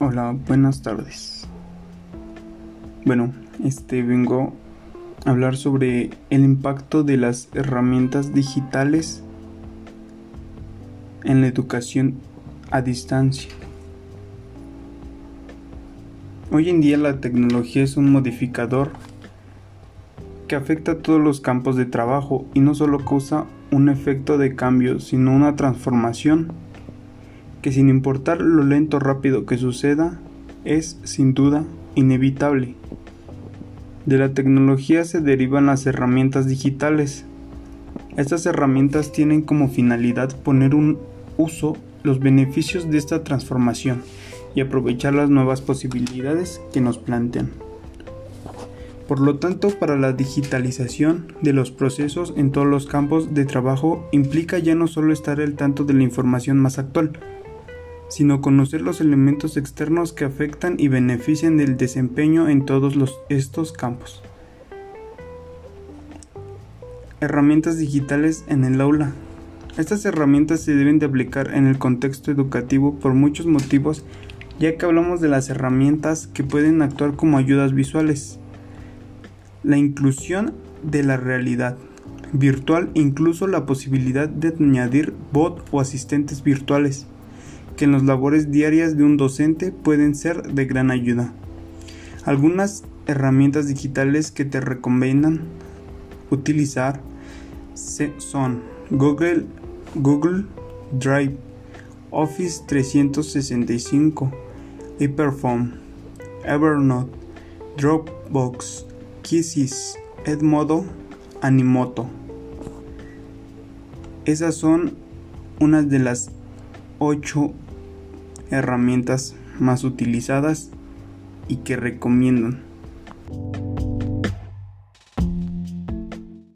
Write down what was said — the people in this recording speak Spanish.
Hola, buenas tardes. Bueno, este vengo a hablar sobre el impacto de las herramientas digitales en la educación a distancia. Hoy en día la tecnología es un modificador que afecta a todos los campos de trabajo y no solo causa un efecto de cambio, sino una transformación que sin importar lo lento o rápido que suceda, es sin duda inevitable. De la tecnología se derivan las herramientas digitales. Estas herramientas tienen como finalidad poner un uso los beneficios de esta transformación y aprovechar las nuevas posibilidades que nos plantean. Por lo tanto, para la digitalización de los procesos en todos los campos de trabajo implica ya no solo estar al tanto de la información más actual, sino conocer los elementos externos que afectan y benefician del desempeño en todos estos campos. Herramientas digitales en el aula. Estas herramientas se deben de aplicar en el contexto educativo por muchos motivos, ya que hablamos de las herramientas que pueden actuar como ayudas visuales. La inclusión de la realidad virtual, incluso la posibilidad de añadir bot o asistentes virtuales que en las labores diarias de un docente pueden ser de gran ayuda. Algunas herramientas digitales que te recomiendan utilizar son Google, Google Drive, Office 365, Hyperphone, Evernote, Dropbox, Kisses, Edmodo, Animoto. Esas son unas de las 8 herramientas más utilizadas y que recomiendan.